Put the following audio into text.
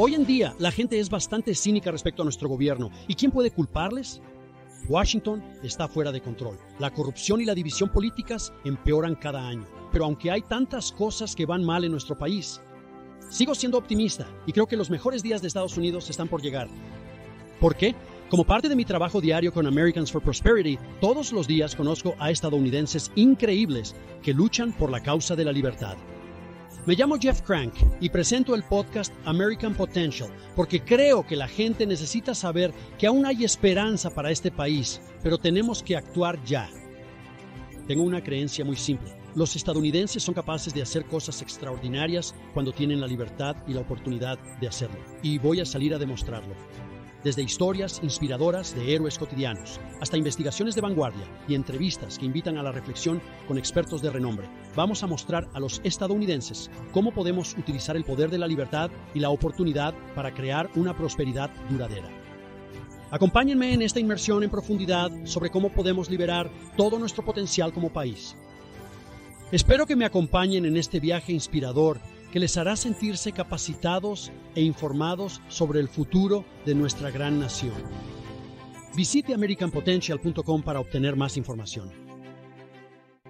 Hoy en día la gente es bastante cínica respecto a nuestro gobierno. ¿Y quién puede culparles? Washington está fuera de control. La corrupción y la división políticas empeoran cada año. Pero aunque hay tantas cosas que van mal en nuestro país, sigo siendo optimista y creo que los mejores días de Estados Unidos están por llegar. ¿Por qué? Como parte de mi trabajo diario con Americans for Prosperity, todos los días conozco a estadounidenses increíbles que luchan por la causa de la libertad. Me llamo Jeff Crank y presento el podcast American Potential porque creo que la gente necesita saber que aún hay esperanza para este país, pero tenemos que actuar ya. Tengo una creencia muy simple. Los estadounidenses son capaces de hacer cosas extraordinarias cuando tienen la libertad y la oportunidad de hacerlo. Y voy a salir a demostrarlo desde historias inspiradoras de héroes cotidianos hasta investigaciones de vanguardia y entrevistas que invitan a la reflexión con expertos de renombre. Vamos a mostrar a los estadounidenses cómo podemos utilizar el poder de la libertad y la oportunidad para crear una prosperidad duradera. Acompáñenme en esta inmersión en profundidad sobre cómo podemos liberar todo nuestro potencial como país. Espero que me acompañen en este viaje inspirador que les hará sentirse capacitados e informados sobre el futuro de nuestra gran nación. Visite americanpotential.com para obtener más información.